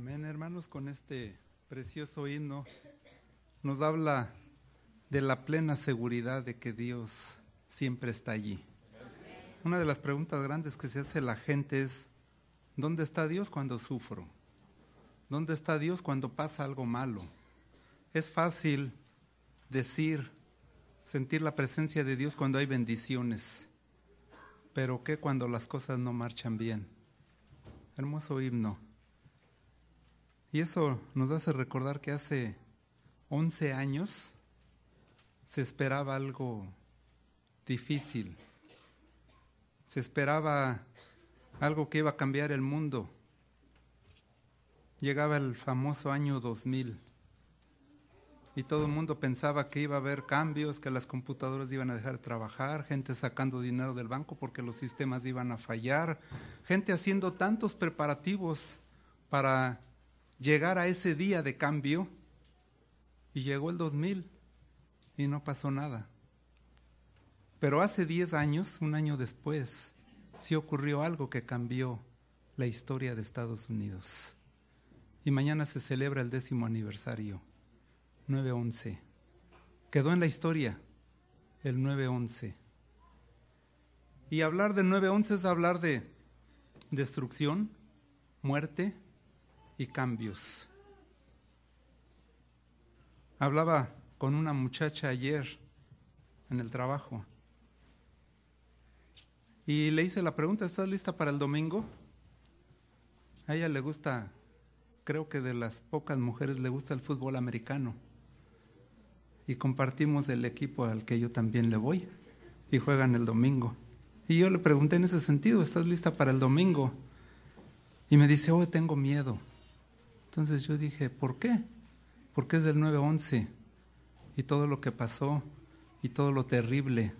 Amén, hermanos, con este precioso himno nos habla de la plena seguridad de que Dios siempre está allí. Una de las preguntas grandes que se hace la gente es, ¿dónde está Dios cuando sufro? ¿Dónde está Dios cuando pasa algo malo? Es fácil decir, sentir la presencia de Dios cuando hay bendiciones, pero ¿qué cuando las cosas no marchan bien? Hermoso himno. Y eso nos hace recordar que hace 11 años se esperaba algo difícil. Se esperaba algo que iba a cambiar el mundo. Llegaba el famoso año 2000 y todo el mundo pensaba que iba a haber cambios, que las computadoras iban a dejar de trabajar, gente sacando dinero del banco porque los sistemas iban a fallar, gente haciendo tantos preparativos para llegar a ese día de cambio y llegó el 2000 y no pasó nada. Pero hace 10 años, un año después, sí ocurrió algo que cambió la historia de Estados Unidos. Y mañana se celebra el décimo aniversario, 9-11. Quedó en la historia el 9-11. Y hablar de 9-11 es hablar de destrucción, muerte, y cambios. Hablaba con una muchacha ayer en el trabajo y le hice la pregunta, ¿estás lista para el domingo? A ella le gusta, creo que de las pocas mujeres le gusta el fútbol americano. Y compartimos el equipo al que yo también le voy y juegan el domingo. Y yo le pregunté en ese sentido, ¿estás lista para el domingo? Y me dice, oh, tengo miedo. Entonces yo dije, ¿por qué? Porque es del 9-11 y todo lo que pasó y todo lo terrible.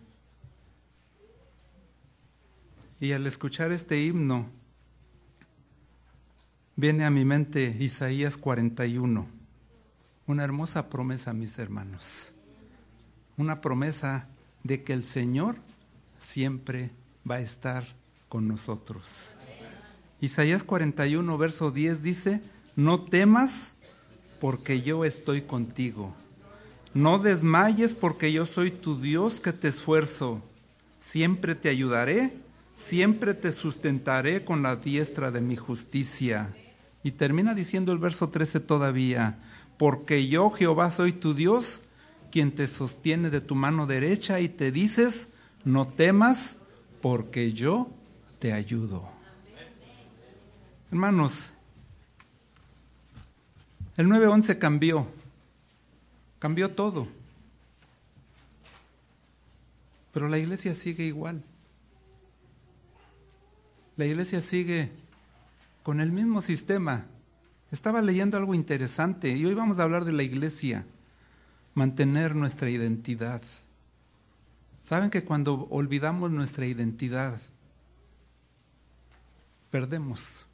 Y al escuchar este himno, viene a mi mente Isaías 41, una hermosa promesa, mis hermanos, una promesa de que el Señor siempre va a estar con nosotros. Isaías 41, verso 10 dice, no temas porque yo estoy contigo. No desmayes porque yo soy tu Dios que te esfuerzo. Siempre te ayudaré, siempre te sustentaré con la diestra de mi justicia. Y termina diciendo el verso 13 todavía, porque yo Jehová soy tu Dios, quien te sostiene de tu mano derecha y te dices, no temas, porque yo te ayudo. Hermanos, el 9-11 cambió, cambió todo. Pero la iglesia sigue igual. La iglesia sigue con el mismo sistema. Estaba leyendo algo interesante y hoy vamos a hablar de la iglesia, mantener nuestra identidad. Saben que cuando olvidamos nuestra identidad, perdemos.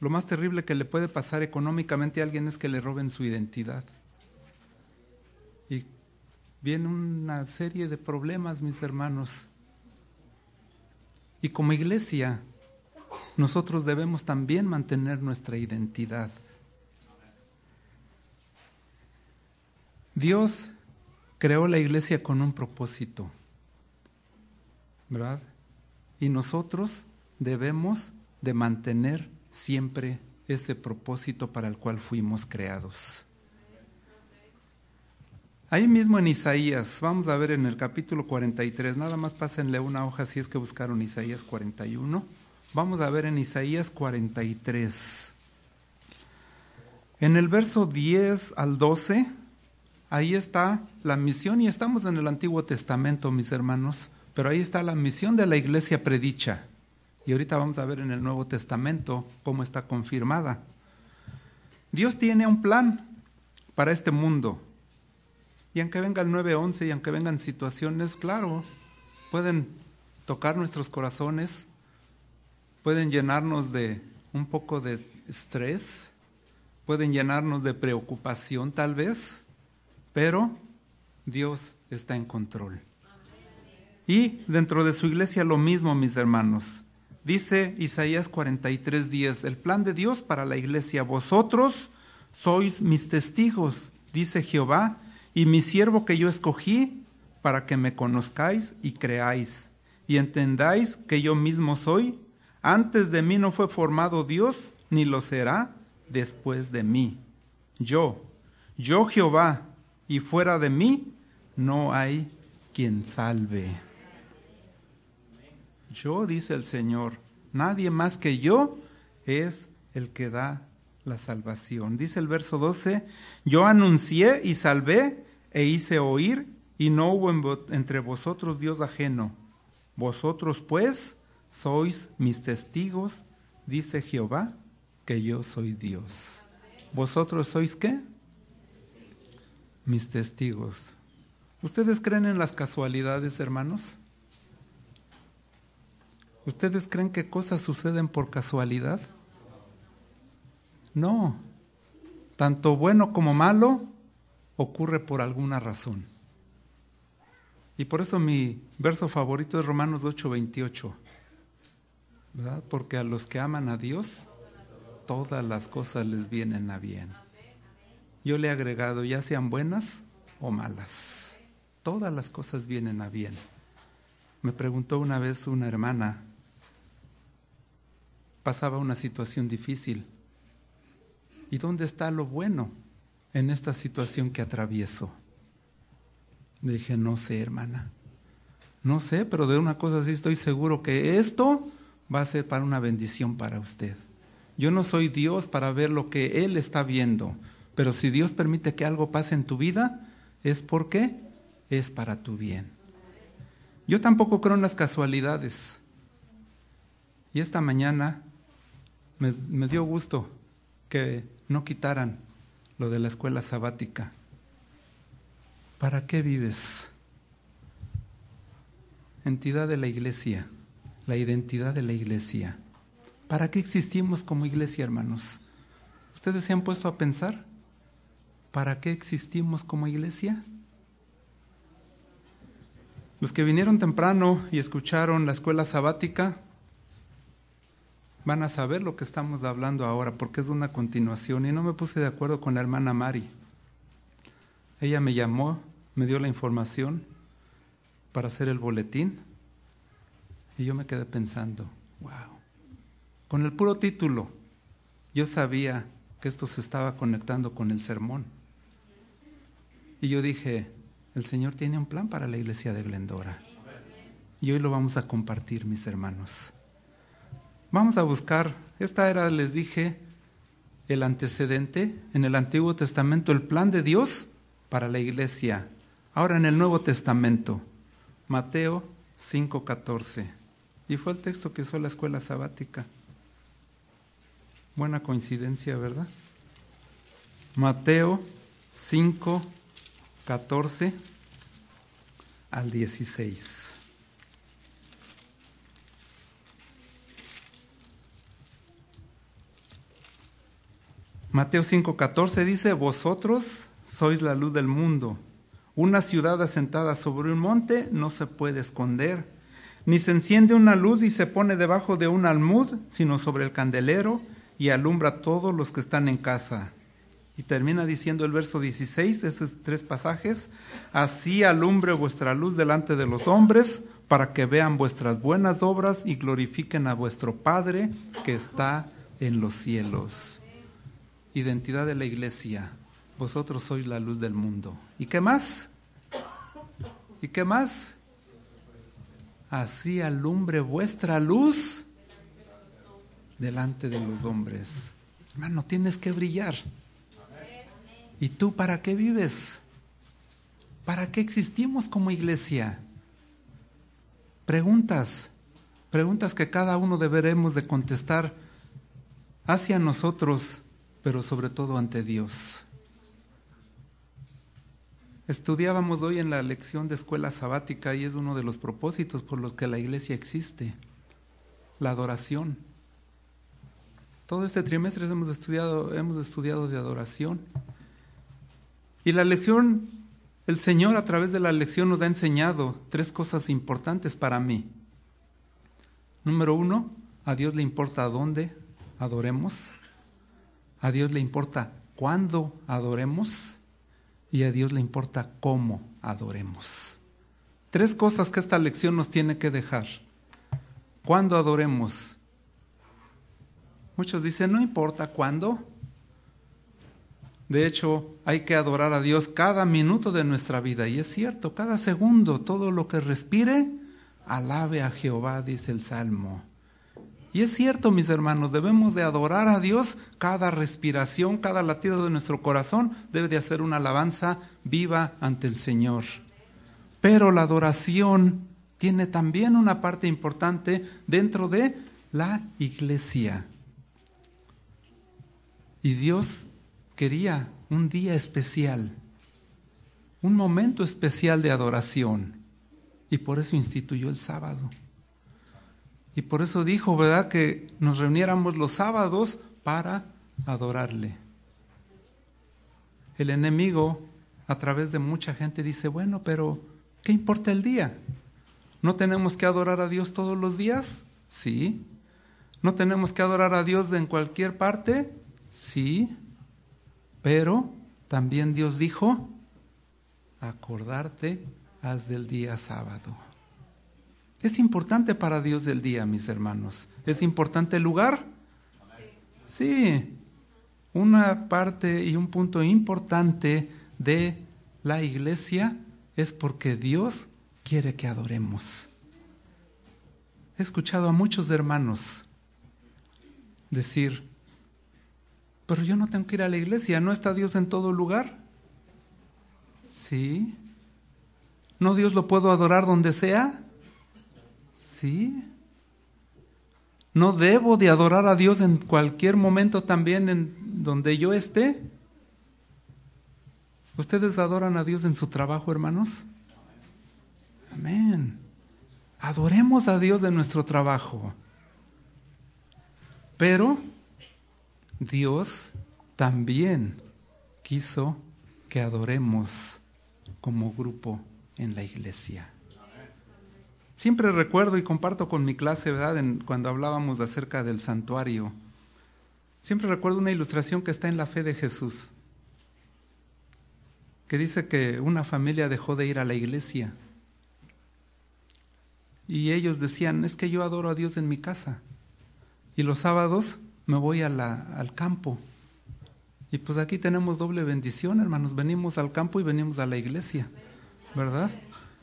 Lo más terrible que le puede pasar económicamente a alguien es que le roben su identidad. Y viene una serie de problemas, mis hermanos. Y como iglesia, nosotros debemos también mantener nuestra identidad. Dios creó la iglesia con un propósito, ¿verdad? Y nosotros debemos de mantener siempre ese propósito para el cual fuimos creados. Ahí mismo en Isaías, vamos a ver en el capítulo 43, nada más pásenle una hoja si es que buscaron Isaías 41. Vamos a ver en Isaías 43. En el verso 10 al 12, ahí está la misión y estamos en el Antiguo Testamento, mis hermanos, pero ahí está la misión de la iglesia predicha. Y ahorita vamos a ver en el Nuevo Testamento cómo está confirmada. Dios tiene un plan para este mundo. Y aunque venga el 9-11 y aunque vengan situaciones, claro, pueden tocar nuestros corazones, pueden llenarnos de un poco de estrés, pueden llenarnos de preocupación tal vez, pero Dios está en control. Y dentro de su iglesia lo mismo, mis hermanos. Dice Isaías 43:10, el plan de Dios para la iglesia, vosotros sois mis testigos, dice Jehová, y mi siervo que yo escogí para que me conozcáis y creáis, y entendáis que yo mismo soy. Antes de mí no fue formado Dios, ni lo será después de mí. Yo, yo Jehová, y fuera de mí no hay quien salve. Yo, dice el Señor, nadie más que yo es el que da la salvación. Dice el verso 12, yo anuncié y salvé e hice oír y no hubo entre vosotros Dios ajeno. Vosotros pues sois mis testigos, dice Jehová, que yo soy Dios. ¿Vosotros sois qué? Mis testigos. ¿Ustedes creen en las casualidades, hermanos? ¿Ustedes creen que cosas suceden por casualidad? No. Tanto bueno como malo ocurre por alguna razón. Y por eso mi verso favorito es Romanos 8:28. ¿Verdad? Porque a los que aman a Dios, todas las cosas les vienen a bien. Yo le he agregado, ya sean buenas o malas, todas las cosas vienen a bien. Me preguntó una vez una hermana, pasaba una situación difícil. ¿Y dónde está lo bueno en esta situación que atravieso? Le dije, no sé, hermana. No sé, pero de una cosa sí estoy seguro que esto va a ser para una bendición para usted. Yo no soy Dios para ver lo que Él está viendo, pero si Dios permite que algo pase en tu vida, es porque es para tu bien. Yo tampoco creo en las casualidades. Y esta mañana me, dio gusto que no quitaran lo de la escuela sabática. ¿Para qué vives? Entidad de la iglesia, la identidad de la iglesia. ¿Para qué existimos como iglesia, hermanos? ¿Ustedes se han puesto a pensar? ¿Para qué existimos como iglesia? Los que vinieron temprano y escucharon la escuela sabática, van a saber lo que estamos hablando ahora, porque es una continuación. Y no me puse de acuerdo con la hermana Mari. Ella me llamó, me dio la información para hacer el boletín. Y yo me quedé pensando, wow, con el puro título, yo sabía que esto se estaba conectando con el sermón. Y yo dije, el Señor tiene un plan para la iglesia de Glendora. Y hoy lo vamos a compartir, mis hermanos. Vamos a buscar, esta era, les dije, el antecedente, en el Antiguo Testamento, el plan de Dios para la iglesia. Ahora en el Nuevo Testamento, Mateo 5:14. Y fue el texto que usó la escuela sabática. Buena coincidencia, ¿verdad? Mateo 5, 14 al 16. Mateo 5:14 dice, vosotros sois la luz del mundo. Una ciudad asentada sobre un monte no se puede esconder, ni se enciende una luz y se pone debajo de un almud, sino sobre el candelero y alumbra a todos los que están en casa. Y termina diciendo el verso 16, esos tres pasajes, así alumbre vuestra luz delante de los hombres, para que vean vuestras buenas obras y glorifiquen a vuestro Padre que está en los cielos identidad de la iglesia. Vosotros sois la luz del mundo. ¿Y qué más? ¿Y qué más? Así alumbre vuestra luz delante de los hombres. Hermano, tienes que brillar. ¿Y tú para qué vives? ¿Para qué existimos como iglesia? Preguntas, preguntas que cada uno deberemos de contestar hacia nosotros pero sobre todo ante Dios. Estudiábamos hoy en la lección de escuela sabática y es uno de los propósitos por los que la iglesia existe, la adoración. Todo este trimestre hemos estudiado, hemos estudiado de adoración. Y la lección, el Señor a través de la lección nos ha enseñado tres cosas importantes para mí. Número uno, a Dios le importa dónde adoremos, a Dios le importa cuándo adoremos y a Dios le importa cómo adoremos. Tres cosas que esta lección nos tiene que dejar. ¿Cuándo adoremos? Muchos dicen, no importa cuándo. De hecho, hay que adorar a Dios cada minuto de nuestra vida. Y es cierto, cada segundo, todo lo que respire, alabe a Jehová, dice el Salmo. Y es cierto, mis hermanos, debemos de adorar a Dios cada respiración, cada latido de nuestro corazón debe de hacer una alabanza viva ante el Señor. Pero la adoración tiene también una parte importante dentro de la iglesia. Y Dios quería un día especial, un momento especial de adoración. Y por eso instituyó el sábado. Y por eso dijo, ¿verdad?, que nos reuniéramos los sábados para adorarle. El enemigo, a través de mucha gente, dice, bueno, pero ¿qué importa el día? ¿No tenemos que adorar a Dios todos los días? Sí. ¿No tenemos que adorar a Dios en cualquier parte? Sí. Pero también Dios dijo, acordarte haz del día sábado. Es importante para Dios el día, mis hermanos. ¿Es importante el lugar? Sí. Una parte y un punto importante de la iglesia es porque Dios quiere que adoremos. He escuchado a muchos hermanos decir, pero yo no tengo que ir a la iglesia, ¿no está Dios en todo lugar? Sí. ¿No Dios lo puedo adorar donde sea? Sí. ¿No debo de adorar a Dios en cualquier momento también en donde yo esté? ¿Ustedes adoran a Dios en su trabajo, hermanos? Amén. Adoremos a Dios en nuestro trabajo. Pero Dios también quiso que adoremos como grupo en la iglesia. Siempre recuerdo y comparto con mi clase, ¿verdad? cuando hablábamos acerca del santuario. Siempre recuerdo una ilustración que está en la fe de Jesús, que dice que una familia dejó de ir a la iglesia. Y ellos decían, es que yo adoro a Dios en mi casa. Y los sábados me voy al campo. Y pues aquí tenemos doble bendición, hermanos. Venimos al campo y venimos a la iglesia, ¿verdad?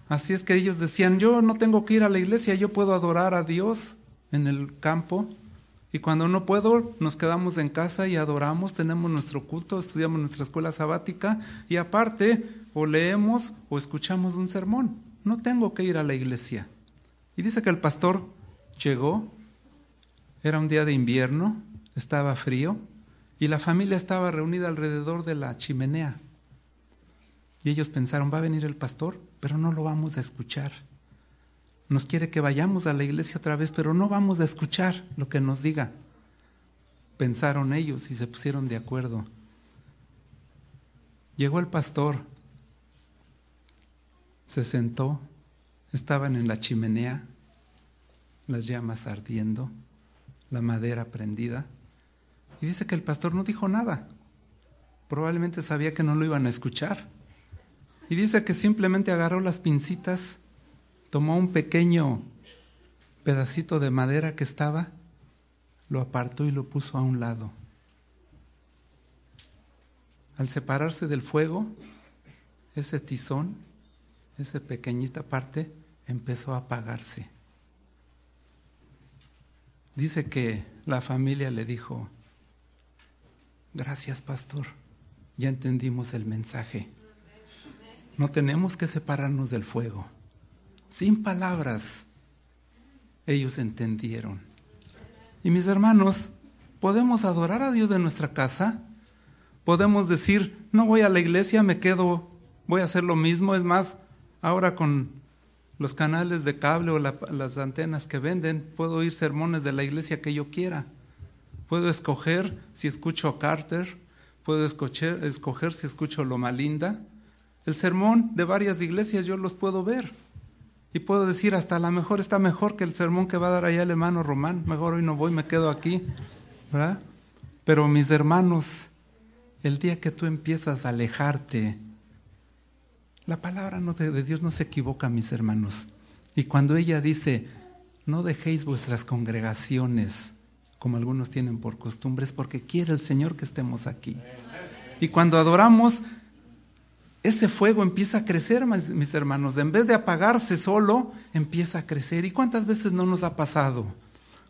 Así es que ellos decían, yo no tengo que ir a la iglesia, yo puedo adorar a Dios en el campo. Y cuando no puedo, nos quedamos en casa y adoramos, tenemos nuestro culto, estudiamos nuestra escuela sabática y aparte o leemos o escuchamos un sermón. No tengo que ir a la iglesia. Y dice que el pastor llegó, era un día de invierno, estaba frío y la familia estaba reunida alrededor de la chimenea. Y ellos pensaron, va a venir el pastor, pero no lo vamos a escuchar. Nos quiere que vayamos a la iglesia otra vez, pero no vamos a escuchar lo que nos diga. Pensaron ellos y se pusieron de acuerdo. Llegó el pastor, se sentó, estaban en la chimenea, las llamas ardiendo, la madera prendida, y dice que el pastor no dijo nada. Probablemente sabía que no lo iban a escuchar. Y dice que simplemente agarró las pincitas, tomó un pequeño pedacito de madera que estaba, lo apartó y lo puso a un lado. Al separarse del fuego, ese tizón, esa pequeñita parte, empezó a apagarse. Dice que la familia le dijo, gracias pastor, ya entendimos el mensaje. No tenemos que separarnos del fuego. Sin palabras, ellos entendieron. Y mis hermanos, podemos adorar a Dios de nuestra casa. Podemos decir, no voy a la iglesia, me quedo, voy a hacer lo mismo. Es más, ahora con los canales de cable o las antenas que venden, puedo oír sermones de la iglesia que yo quiera. Puedo escoger si escucho a Carter, puedo escoger, escoger si escucho Loma Linda, el sermón de varias iglesias yo los puedo ver. Y puedo decir, hasta a lo mejor está mejor que el sermón que va a dar allá el hermano Román. Mejor hoy no voy, me quedo aquí. ¿verdad? Pero mis hermanos, el día que tú empiezas a alejarte, la palabra de Dios no se equivoca, mis hermanos. Y cuando ella dice, no dejéis vuestras congregaciones como algunos tienen por costumbre, es porque quiere el Señor que estemos aquí. Y cuando adoramos, ese fuego empieza a crecer, mis hermanos. En vez de apagarse solo, empieza a crecer. ¿Y cuántas veces no nos ha pasado?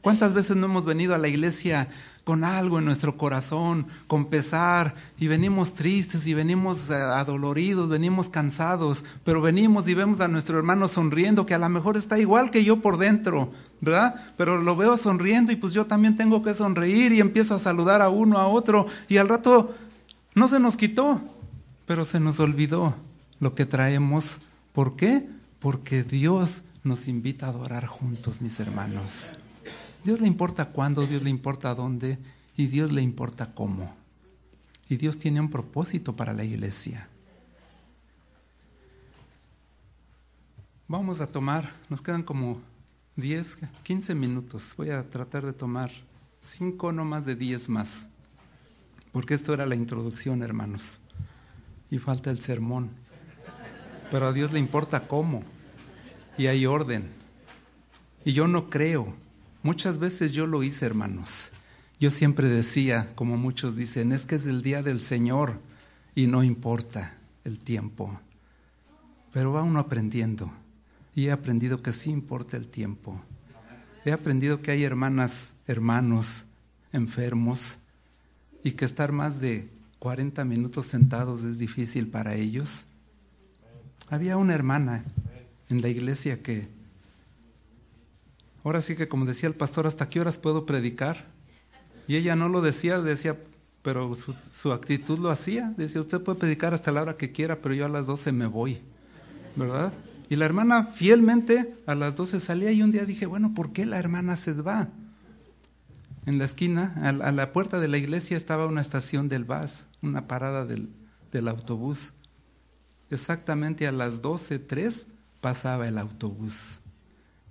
¿Cuántas veces no hemos venido a la iglesia con algo en nuestro corazón, con pesar, y venimos tristes y venimos eh, adoloridos, venimos cansados, pero venimos y vemos a nuestro hermano sonriendo, que a lo mejor está igual que yo por dentro, ¿verdad? Pero lo veo sonriendo y pues yo también tengo que sonreír y empiezo a saludar a uno, a otro, y al rato no se nos quitó, pero se nos olvidó lo que traemos. ¿Por qué? Porque Dios nos invita a adorar juntos, mis hermanos. Dios le importa cuándo, Dios le importa dónde y Dios le importa cómo. Y Dios tiene un propósito para la iglesia. Vamos a tomar, nos quedan como 10, 15 minutos. Voy a tratar de tomar 5, no más de 10 más. Porque esto era la introducción, hermanos. Y falta el sermón. Pero a Dios le importa cómo. Y hay orden. Y yo no creo Muchas veces yo lo hice, hermanos. Yo siempre decía, como muchos dicen, es que es el día del Señor y no importa el tiempo. Pero va uno aprendiendo. Y he aprendido que sí importa el tiempo. He aprendido que hay hermanas, hermanos enfermos y que estar más de 40 minutos sentados es difícil para ellos. Había una hermana en la iglesia que Ahora sí que como decía el pastor, ¿hasta qué horas puedo predicar? Y ella no lo decía, decía, pero su, actitud lo hacía. Decía, usted puede predicar hasta la hora que quiera, pero yo a las 12 me voy. ¿Verdad? Y la hermana fielmente a las 12 salía y un día dije, bueno, ¿por qué la hermana se va? En la esquina, a, la puerta de la iglesia estaba una estación del bus, una parada del, del autobús. Exactamente a las 12.03 pasaba el autobús.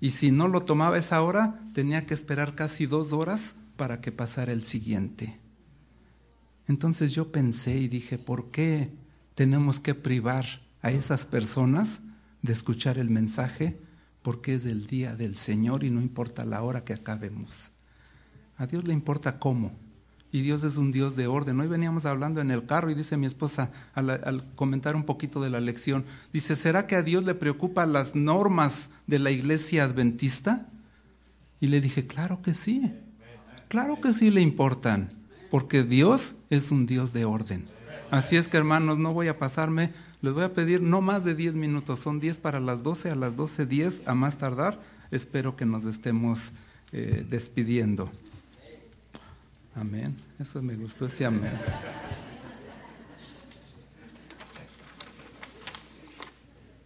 Y si no lo tomaba esa hora, tenía que esperar casi dos horas para que pasara el siguiente. Entonces yo pensé y dije, ¿por qué tenemos que privar a esas personas de escuchar el mensaje? Porque es el día del Señor y no importa la hora que acabemos. A Dios le importa cómo y Dios es un Dios de orden. Hoy veníamos hablando en el carro y dice mi esposa al, comentar un poquito de la lección, dice, ¿será que a Dios le preocupan las normas de la iglesia adventista? Y le dije, claro que sí, claro que sí le importan, porque Dios es un Dios de orden. Así es que hermanos, no voy a pasarme, les voy a pedir no más de 10 minutos, son 10 para las 12, a las 12.10 a más tardar, espero que nos estemos eh, despidiendo. Amén. Eso me gustó ese amén.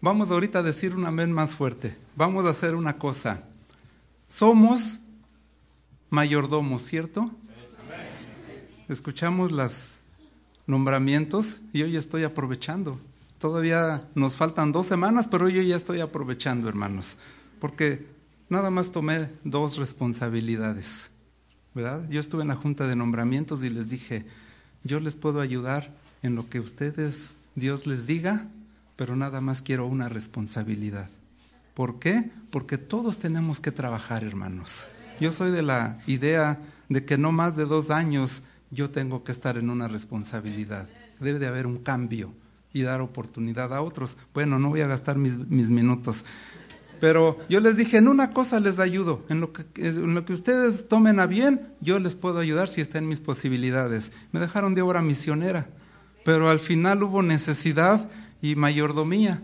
Vamos ahorita a decir un amén más fuerte. Vamos a hacer una cosa. Somos mayordomos, ¿cierto? Escuchamos los nombramientos y hoy estoy aprovechando. Todavía nos faltan dos semanas, pero yo ya estoy aprovechando, hermanos, porque nada más tomé dos responsabilidades. ¿Verdad? Yo estuve en la junta de nombramientos y les dije, yo les puedo ayudar en lo que ustedes, Dios les diga, pero nada más quiero una responsabilidad. ¿Por qué? Porque todos tenemos que trabajar, hermanos. Yo soy de la idea de que no más de dos años yo tengo que estar en una responsabilidad. Debe de haber un cambio y dar oportunidad a otros. Bueno, no voy a gastar mis, mis minutos. Pero yo les dije, en una cosa les ayudo, en lo, que, en lo que ustedes tomen a bien, yo les puedo ayudar si está en mis posibilidades. Me dejaron de obra misionera, pero al final hubo necesidad y mayordomía.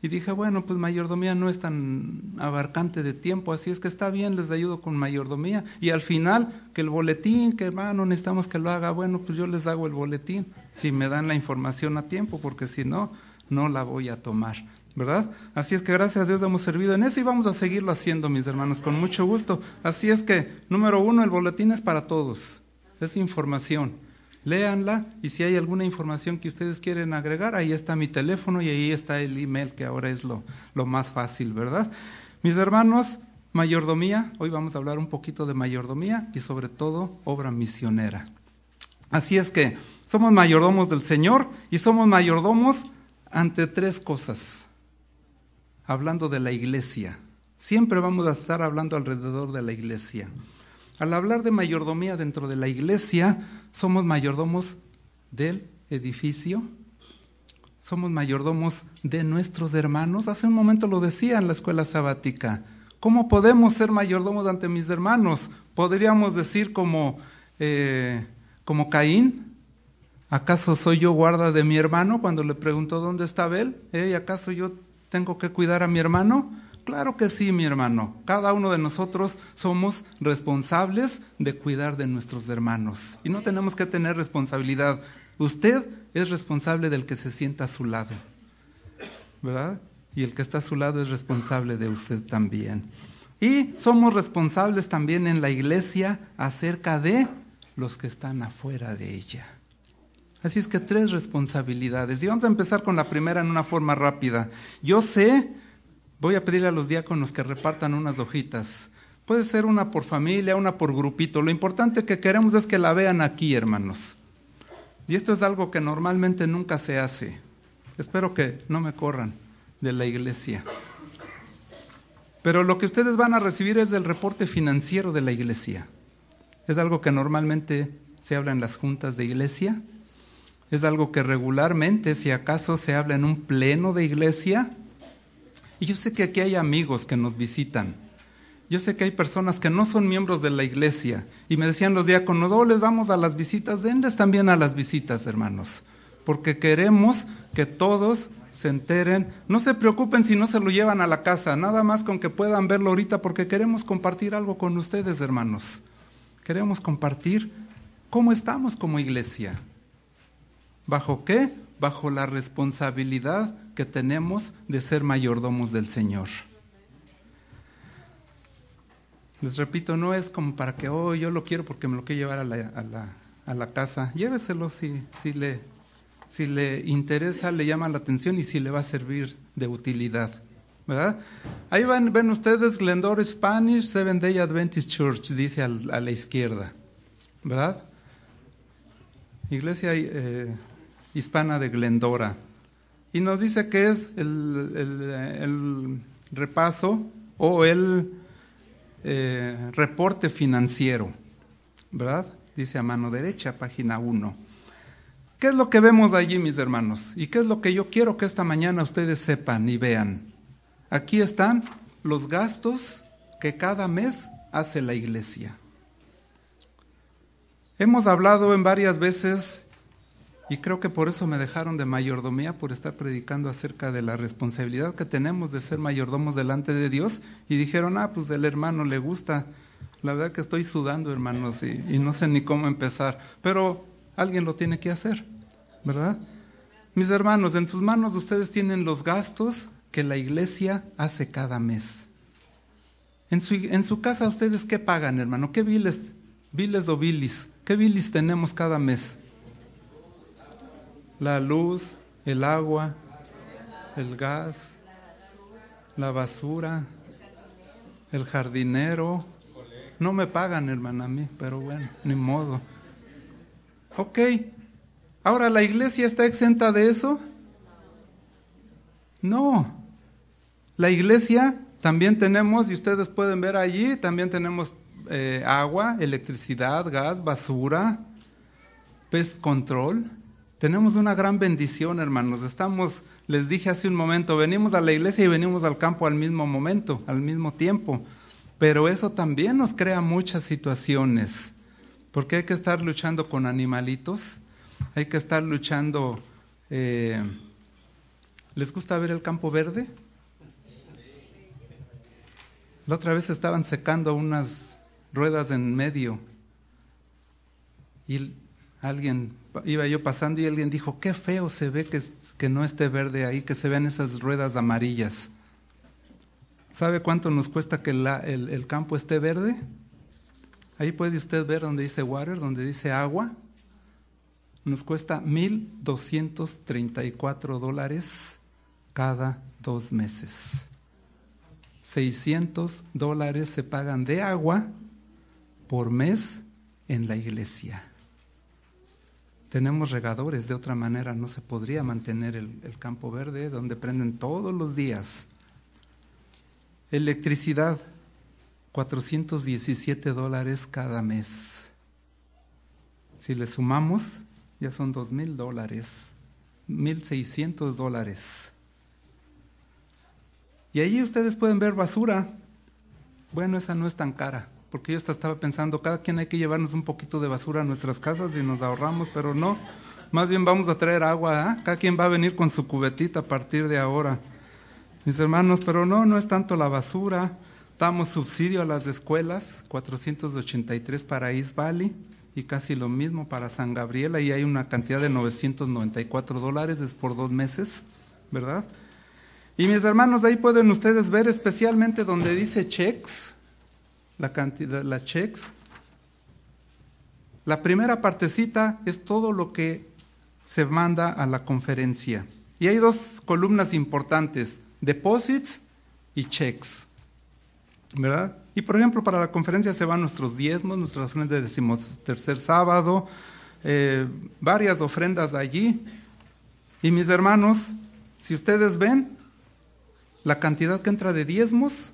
Y dije, bueno, pues mayordomía no es tan abarcante de tiempo, así es que está bien, les ayudo con mayordomía. Y al final, que el boletín, que hermano, necesitamos que lo haga, bueno, pues yo les hago el boletín, si me dan la información a tiempo, porque si no, no la voy a tomar. ¿Verdad? Así es que gracias a Dios hemos servido en eso y vamos a seguirlo haciendo, mis hermanos, con mucho gusto. Así es que, número uno, el boletín es para todos, es información. léanla y si hay alguna información que ustedes quieren agregar, ahí está mi teléfono y ahí está el email, que ahora es lo, lo más fácil, ¿verdad? Mis hermanos, mayordomía, hoy vamos a hablar un poquito de mayordomía y sobre todo obra misionera. Así es que somos mayordomos del Señor y somos mayordomos ante tres cosas. Hablando de la iglesia. Siempre vamos a estar hablando alrededor de la iglesia. Al hablar de mayordomía dentro de la iglesia, somos mayordomos del edificio, somos mayordomos de nuestros hermanos. Hace un momento lo decía en la escuela sabática. ¿Cómo podemos ser mayordomos ante mis hermanos? Podríamos decir como, eh, como Caín, ¿acaso soy yo guarda de mi hermano? Cuando le preguntó dónde estaba él, ¿Eh, ¿acaso yo tengo que cuidar a mi hermano? Claro que sí, mi hermano. Cada uno de nosotros somos responsables de cuidar de nuestros hermanos. Y no tenemos que tener responsabilidad. Usted es responsable del que se sienta a su lado. ¿Verdad? y el que está a su lado es responsable de usted también. Y somos responsables también en la iglesia acerca de los que están afuera de ella. Así que tres responsabilidades. Y vamos a empezar con la primera en una forma rápida. Yo sé, voy a pedirle a los diáconos que repartan unas hojitas. Puede ser una por familia, una por grupito. Lo importante que queremos es que la vean aquí, hermanos. Y esto es algo que normalmente nunca se hace. Espero que no me corran de la iglesia. Pero lo que ustedes van a recibir es el reporte financiero de la iglesia. Es algo que normalmente se habla en las juntas de iglesia. Es algo que regularmente, si acaso, se habla en un pleno de iglesia. Y yo sé que aquí hay amigos que nos visitan. Yo sé que hay personas que no son miembros de la iglesia. Y me decían los diáconos, no les damos a las visitas, denles también a las visitas, hermanos. Porque queremos que todos se enteren. No se preocupen si no se lo llevan a la casa, nada más con que puedan verlo ahorita porque queremos compartir algo con ustedes, hermanos. Queremos compartir cómo estamos como iglesia. ¿Bajo qué? Bajo la responsabilidad que tenemos de ser mayordomos del Señor. Les repito, no es como para que, oh, yo lo quiero porque me lo quiero llevar a la, a la, a la casa. Lléveselo si, si le si le interesa, le llama la atención y si le va a servir de utilidad. ¿verdad? Ahí van, ven ustedes Glendora Spanish Seven Day Adventist Church, dice a la izquierda. ¿Verdad? Iglesia eh, hispana de Glendora. Y nos dice que es el, repaso o el eh, reporte financiero. ¿Verdad? Dice a mano derecha, página 1. ¿Qué es lo que vemos allí, mis hermanos? ¿Y qué es lo que yo quiero que esta mañana ustedes sepan y vean? Aquí están los gastos que cada mes hace la iglesia. Hemos hablado en varias veces, y creo que por eso me dejaron de mayordomía, por estar predicando acerca de la responsabilidad que tenemos de ser mayordomos delante de Dios, y dijeron, ah, pues del hermano le gusta. La verdad que estoy sudando, hermanos, y, no sé ni cómo empezar. Pero alguien lo tiene que hacer, ¿verdad? Mis hermanos, en sus manos ustedes tienen los gastos que la iglesia hace cada mes. En su, en su casa ustedes qué pagan, hermano? ¿Qué biles, biles o bilis? ¿Qué bilis tenemos cada mes? La luz, el agua, el gas, la basura, el jardinero. No me pagan, hermano, a mí, pero bueno, ni modo. Ok. Ahora, ¿la iglesia está exenta de eso? No. La iglesia también tenemos, y ustedes pueden ver allí, también tenemos eh, agua, electricidad, gas, basura, pest control. Tenemos una gran bendición, hermanos. Estamos, les dije hace un momento, venimos a la iglesia y venimos al campo al mismo momento, al mismo tiempo. Pero eso también nos crea muchas situaciones. Porque hay que estar luchando con animalitos, hay que estar luchando... Eh, ¿Les gusta ver el campo verde? La otra vez estaban secando unas ruedas en medio y alguien, iba yo pasando y alguien dijo, qué feo se ve que, no esté verde ahí, que se vean esas ruedas amarillas. ¿Sabe cuánto nos cuesta que el, el campo esté verde? Ahí puede usted ver donde dice water, donde dice agua. nos cuesta 1.234 dólares cada dos meses. 600 dólares se pagan de agua por mes en la iglesia. Tenemos regadores, de otra manera no se podría mantener el, campo verde donde prenden todos los días. Electricidad, 417 dólares cada mes. Si le sumamos, ya son dos mil dólares, 1.600 dólares. Y allí ustedes pueden ver basura. Bueno, esa no es tan cara, porque yo estaba pensando, cada quien hay que llevarnos un poquito de basura a nuestras casas y nos ahorramos, pero no. Más bien vamos a traer agua, ¿eh? cada quien va a venir con su cubetita a partir de ahora. Mis hermanos, pero no, no es tanto la basura. Damos subsidio a las escuelas, 483 para East Valley y casi lo mismo para San Gabriela y hay una cantidad de 994 dólares es por dos meses, ¿verdad? Y mis hermanos, ahí pueden ustedes ver especialmente donde dice checks, la cantidad, la checks. La primera partecita es todo lo que se manda a la conferencia. Y hay dos columnas importantes, deposits y checks. ¿Verdad? Y por ejemplo, para la conferencia se van nuestros diezmos, nuestras ofrendas de decimos tercer sábado, eh, varias ofrendas allí. Y mis hermanos, si ustedes ven, la cantidad que entra de diezmos,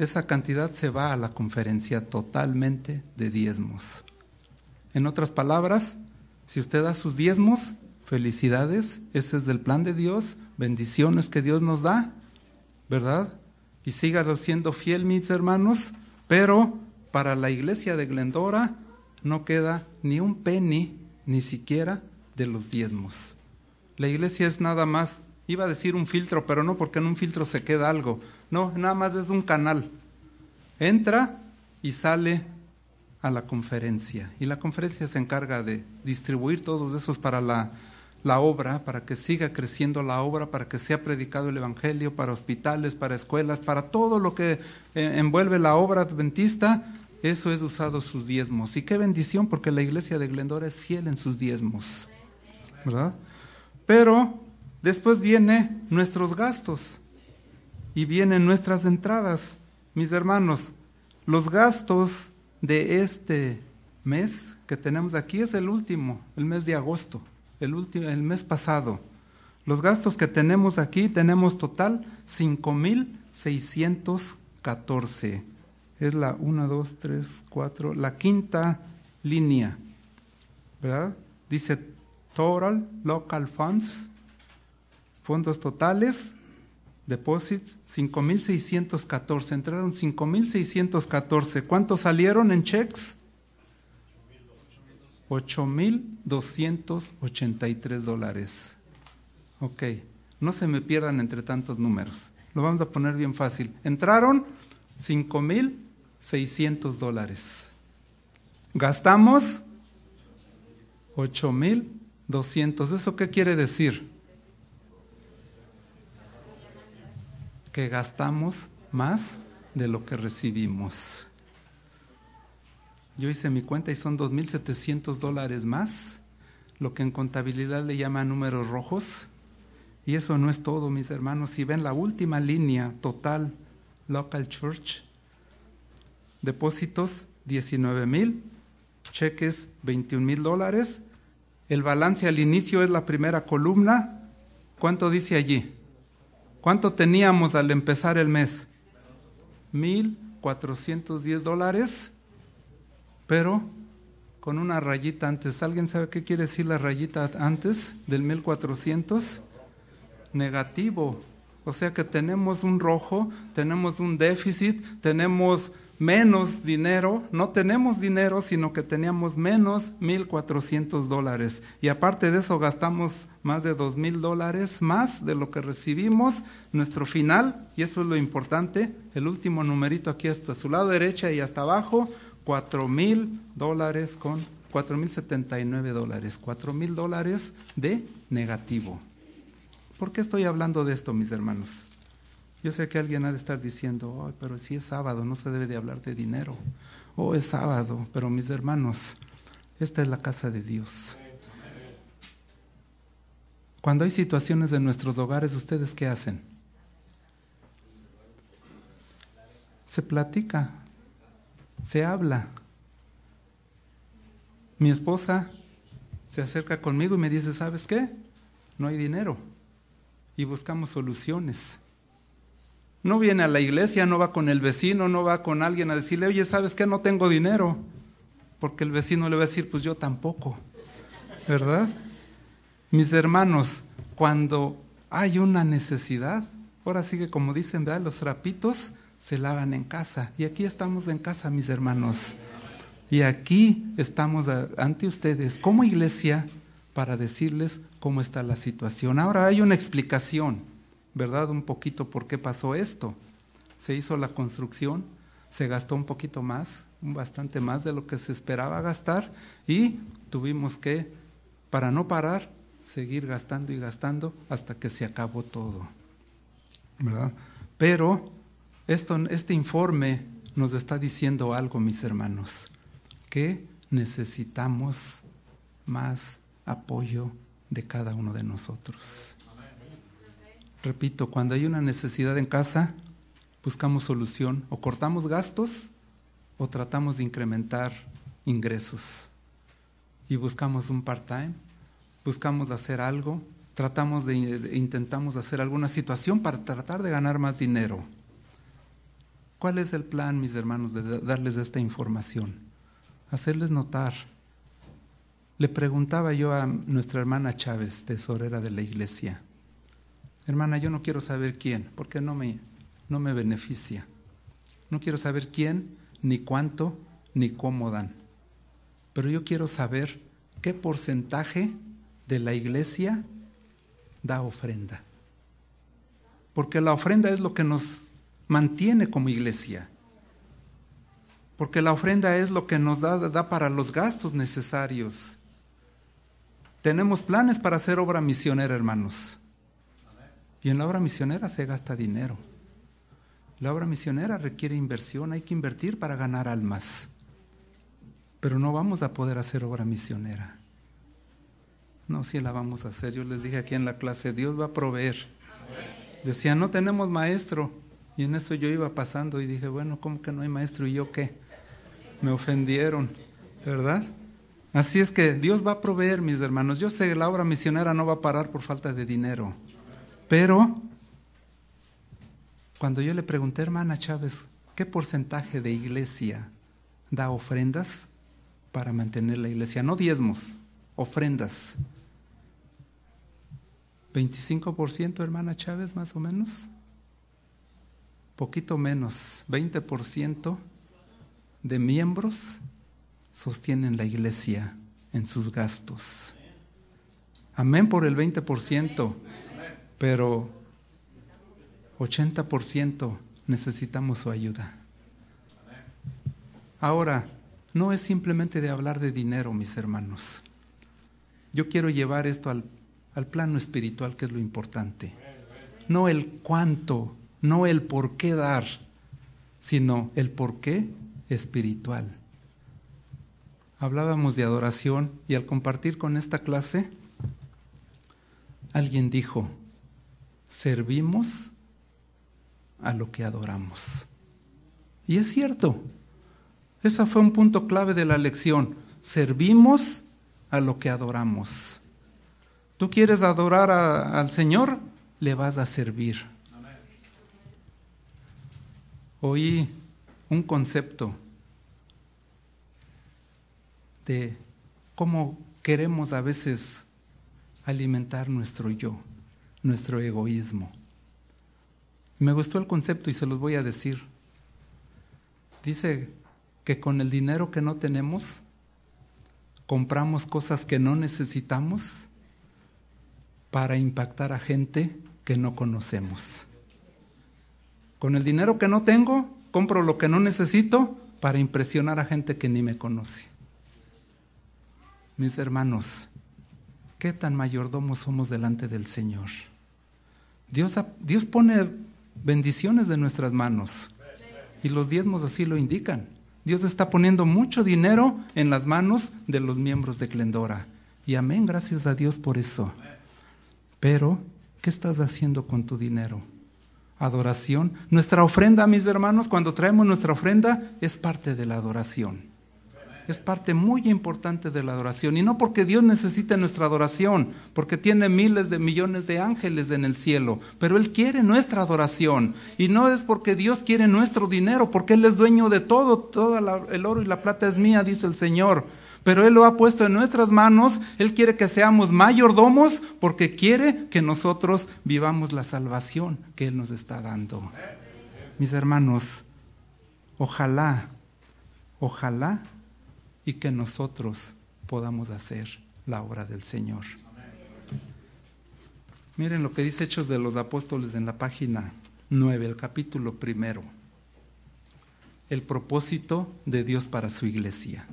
esa cantidad se va a la conferencia totalmente de diezmos. En otras palabras, si usted da sus diezmos, felicidades, ese es el plan de Dios, bendiciones que Dios nos da, ¿verdad? y siga siendo fiel, mis hermanos, pero para la iglesia de Glendora no queda ni un penny, ni siquiera de los diezmos. La iglesia es nada más, iba a decir un filtro, pero no porque en un filtro se queda algo, no, nada más es un canal. Entra y sale a la conferencia y la conferencia se encarga de distribuir todos esos para la la obra, para que siga creciendo la obra, para que sea predicado el Evangelio, para hospitales, para escuelas, para todo lo que eh, envuelve la obra adventista, eso es usado sus diezmos. Y qué bendición, porque la iglesia de Glendora es fiel en sus diezmos. ¿Verdad? Pero después vienen nuestros gastos y vienen nuestras entradas. Mis hermanos, los gastos de este mes que tenemos aquí es el último, el mes de agosto el, último, el mes pasado. Los gastos que tenemos aquí, tenemos total 5.614. Es la 1, 2, 3, 4, la quinta línea. ¿Verdad? Dice Total Local Funds, fondos totales, deposits, 5.614. Entraron 5.614. ¿Cuántos salieron en checks? 8.283 dólares. Ok, no se me pierdan entre tantos números. Lo vamos a poner bien fácil. Entraron 5.600 dólares. Gastamos 8.200. ¿Eso qué quiere decir? Que gastamos más de lo que recibimos. Yo hice mi cuenta y son 2.700 dólares más, lo que en contabilidad le llama números rojos. Y eso no es todo, mis hermanos. Si ven la última línea total, Local Church, depósitos 19 mil, cheques 21 mil dólares. El balance al inicio es la primera columna. ¿Cuánto dice allí? ¿Cuánto teníamos al empezar el mes? 1.410 dólares pero con una rayita antes. ¿Alguien sabe qué quiere decir la rayita antes del 1400? Negativo. O sea que tenemos un rojo, tenemos un déficit, tenemos menos dinero, no tenemos dinero, sino que teníamos menos 1.400 dólares. Y aparte de eso gastamos más de 2.000 dólares más de lo que recibimos. Nuestro final, y eso es lo importante, el último numerito aquí hasta su lado derecha y hasta abajo, cuatro mil dólares con cuatro mil setenta y nueve dólares, cuatro mil dólares de negativo. ¿Por qué estoy hablando de esto, mis hermanos? Yo sé que alguien ha de estar diciendo, pero si es sábado, no se debe de hablar de dinero. Oh, es sábado, pero mis hermanos, Esta es la casa de Dios. Cuando hay situaciones en nuestros hogares, ¿ustedes qué hacen? Se platica, se habla. Mi esposa se acerca conmigo y me dice, ¿sabes qué? No hay dinero. Y buscamos soluciones. No viene a la iglesia, no va con el vecino, no va con alguien a decirle, oye, ¿sabes qué? No tengo dinero. Porque el vecino le va a decir, pues yo tampoco. ¿Verdad? Mis hermanos, cuando hay una necesidad, ahora sigue como dicen, ¿verdad? Los trapitos se lavan en casa. Y aquí estamos en casa, mis hermanos. Y aquí estamos ante ustedes como iglesia para decirles cómo está la situación. Ahora hay una explicación. ¿Verdad? Un poquito por qué pasó esto. Se hizo la construcción, se gastó un poquito más, bastante más de lo que se esperaba gastar y tuvimos que, para no parar, seguir gastando y gastando hasta que se acabó todo. ¿verdad? Pero esto, este informe nos está diciendo algo, mis hermanos, que necesitamos más apoyo de cada uno de nosotros. Repito, cuando hay una necesidad en casa, buscamos solución, o cortamos gastos o tratamos de incrementar ingresos. Y buscamos un part-time, buscamos hacer algo, tratamos de, intentamos hacer alguna situación para tratar de ganar más dinero. ¿Cuál es el plan, mis hermanos, de darles esta información? Hacerles notar. Le preguntaba yo a nuestra hermana Chávez, tesorera de la iglesia, Hermana, yo no quiero saber quién, porque no me, no me beneficia. No quiero saber quién, ni cuánto, ni cómo dan. Pero yo quiero saber qué porcentaje de la iglesia da ofrenda. Porque la ofrenda es lo que nos mantiene como iglesia. Porque la ofrenda es lo que nos da, da para los gastos necesarios. Tenemos planes para hacer obra misionera, hermanos. Y en la obra misionera se gasta dinero. La obra misionera requiere inversión, hay que invertir para ganar almas. Pero no vamos a poder hacer obra misionera. No, sí la vamos a hacer. Yo les dije aquí en la clase, Dios va a proveer. Decía, no tenemos maestro. Y en eso yo iba pasando y dije, bueno, ¿cómo que no hay maestro? ¿Y yo qué? Me ofendieron, ¿verdad? Así es que Dios va a proveer, mis hermanos. Yo sé que la obra misionera no va a parar por falta de dinero. Pero cuando yo le pregunté, hermana Chávez, ¿qué porcentaje de iglesia da ofrendas para mantener la iglesia? No diezmos, ofrendas. 25% hermana Chávez más o menos. Poquito menos, 20% de miembros sostienen la iglesia en sus gastos. Amén por el 20% pero 80% necesitamos su ayuda. Ahora, no es simplemente de hablar de dinero, mis hermanos. Yo quiero llevar esto al, al plano espiritual, que es lo importante. No el cuánto, no el por qué dar, sino el por qué espiritual. Hablábamos de adoración y al compartir con esta clase, alguien dijo, servimos a lo que adoramos. Y es cierto, ese fue un punto clave de la lección. Servimos a lo que adoramos. ¿Tú quieres adorar al Señor? Le vas a servir. Oí un concepto de cómo queremos a veces alimentar nuestro yo nuestro egoísmo. Me gustó el concepto y se los voy a decir. Dice que con el dinero que no tenemos, compramos cosas que no necesitamos para impactar a gente que no conocemos. Con el dinero que no tengo, compro lo que no necesito para impresionar a gente que ni me conoce. Mis hermanos, ¿qué tan mayordomos somos delante del Señor? Dios, pone bendiciones de nuestras manos y los diezmos así lo indican. Dios está poniendo mucho dinero en las manos de los miembros de Glendora. Y amén, gracias a Dios por eso. Pero, ¿qué estás haciendo con tu dinero? Adoración. Nuestra ofrenda, mis hermanos, cuando traemos nuestra ofrenda, es parte de la adoración es parte muy importante de la adoración. Y no porque Dios necesite nuestra adoración, porque tiene miles de millones de ángeles en el cielo, pero Él quiere nuestra adoración. Y no es porque Dios quiere nuestro dinero, porque Él es dueño de todo, todo el oro y la plata es mía, dice el Señor. Pero Él lo ha puesto en nuestras manos, Él quiere que seamos mayordomos, porque quiere que nosotros vivamos la salvación que Él nos está dando. Mis hermanos, ojalá, ojalá y que nosotros podamos hacer la obra del Señor. Miren lo que dice Hechos de los Apóstoles en la página 9, el capítulo primero. El propósito de Dios para su iglesia.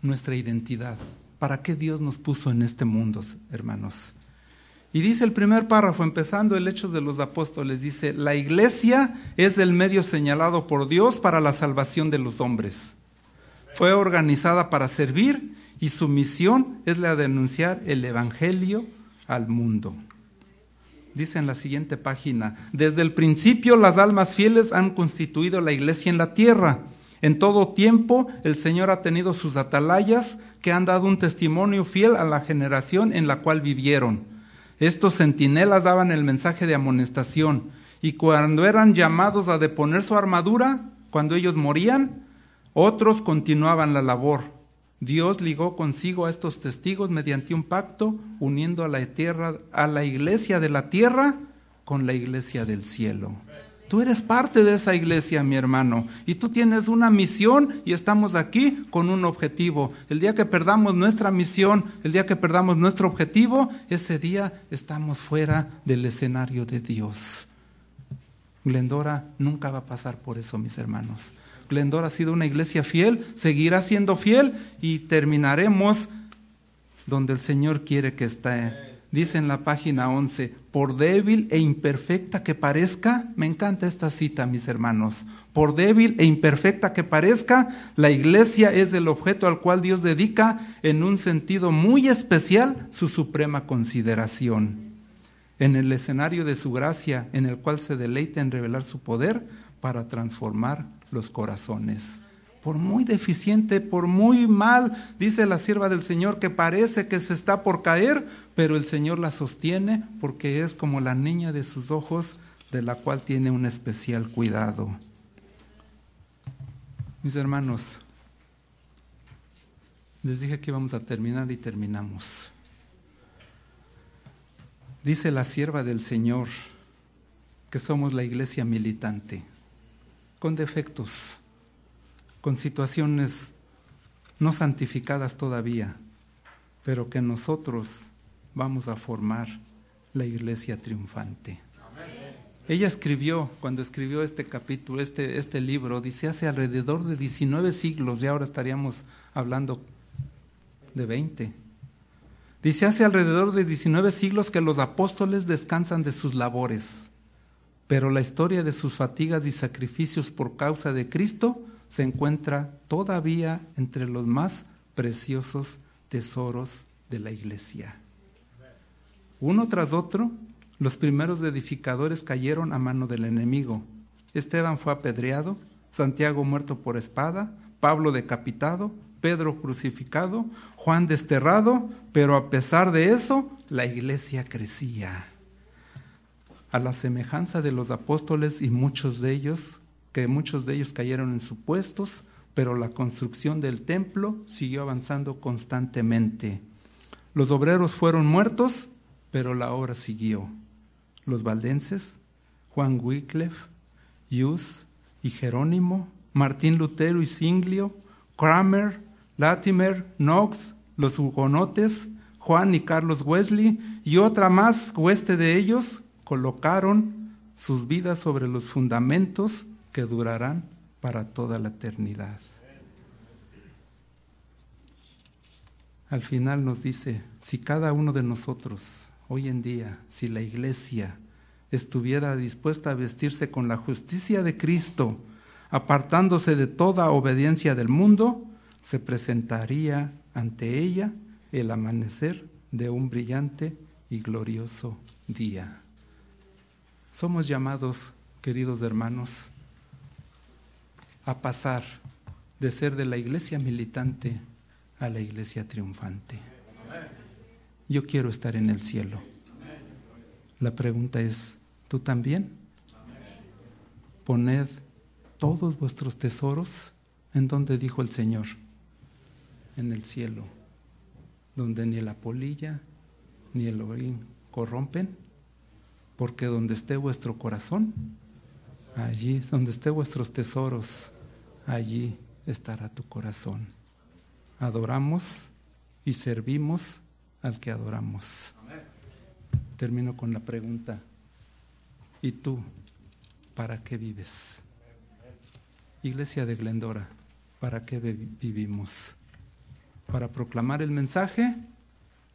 Nuestra identidad. ¿Para qué Dios nos puso en este mundo, hermanos? Y dice el primer párrafo, empezando el Hechos de los Apóstoles, dice, la iglesia es el medio señalado por Dios para la salvación de los hombres fue organizada para servir y su misión es la de anunciar el Evangelio al mundo. Dice en la siguiente página, desde el principio las almas fieles han constituido la iglesia en la tierra. En todo tiempo el Señor ha tenido sus atalayas que han dado un testimonio fiel a la generación en la cual vivieron. Estos centinelas daban el mensaje de amonestación y cuando eran llamados a deponer su armadura, cuando ellos morían, otros continuaban la labor. Dios ligó consigo a estos testigos mediante un pacto, uniendo a la, tierra, a la iglesia de la tierra con la iglesia del cielo. Tú eres parte de esa iglesia, mi hermano, y tú tienes una misión y estamos aquí con un objetivo. El día que perdamos nuestra misión, el día que perdamos nuestro objetivo, ese día estamos fuera del escenario de Dios. Glendora nunca va a pasar por eso, mis hermanos. Glendora ha sido una iglesia fiel, seguirá siendo fiel y terminaremos donde el Señor quiere que esté. Dice en la página 11, por débil e imperfecta que parezca, me encanta esta cita, mis hermanos, por débil e imperfecta que parezca, la iglesia es el objeto al cual Dios dedica en un sentido muy especial su suprema consideración. En el escenario de su gracia, en el cual se deleita en revelar su poder para transformar los corazones. Por muy deficiente, por muy mal, dice la sierva del Señor que parece que se está por caer, pero el Señor la sostiene porque es como la niña de sus ojos, de la cual tiene un especial cuidado. Mis hermanos, les dije que íbamos a terminar y terminamos. Dice la sierva del Señor que somos la iglesia militante con defectos, con situaciones no santificadas todavía, pero que nosotros vamos a formar la iglesia triunfante. Ella escribió, cuando escribió este capítulo, este, este libro, dice hace alrededor de 19 siglos, y ahora estaríamos hablando de 20. Dice hace alrededor de 19 siglos que los apóstoles descansan de sus labores pero la historia de sus fatigas y sacrificios por causa de Cristo se encuentra todavía entre los más preciosos tesoros de la iglesia. Uno tras otro, los primeros edificadores cayeron a mano del enemigo. Esteban fue apedreado, Santiago muerto por espada, Pablo decapitado, Pedro crucificado, Juan desterrado, pero a pesar de eso, la iglesia crecía a la semejanza de los apóstoles y muchos de ellos, que muchos de ellos cayeron en supuestos, pero la construcción del templo siguió avanzando constantemente. Los obreros fueron muertos, pero la obra siguió. Los valdenses, Juan Wycliffe, Hughes y Jerónimo, Martín Lutero y Singlio, Kramer, Latimer, Knox, los hugonotes, Juan y Carlos Wesley y otra más hueste de ellos colocaron sus vidas sobre los fundamentos que durarán para toda la eternidad. Al final nos dice, si cada uno de nosotros hoy en día, si la iglesia estuviera dispuesta a vestirse con la justicia de Cristo, apartándose de toda obediencia del mundo, se presentaría ante ella el amanecer de un brillante y glorioso día. Somos llamados, queridos hermanos, a pasar de ser de la iglesia militante a la iglesia triunfante. Yo quiero estar en el cielo. La pregunta es, ¿tú también? Poned todos vuestros tesoros en donde dijo el Señor, en el cielo, donde ni la polilla ni el orín corrompen, porque donde esté vuestro corazón, allí, donde esté vuestros tesoros, allí estará tu corazón. Adoramos y servimos al que adoramos. Termino con la pregunta, ¿y tú para qué vives? Iglesia de Glendora, ¿para qué vivimos? Para proclamar el mensaje,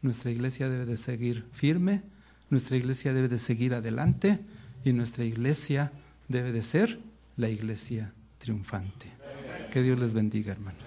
nuestra iglesia debe de seguir firme, nuestra iglesia debe de seguir adelante y nuestra iglesia debe de ser la iglesia triunfante. Que Dios les bendiga, hermanos.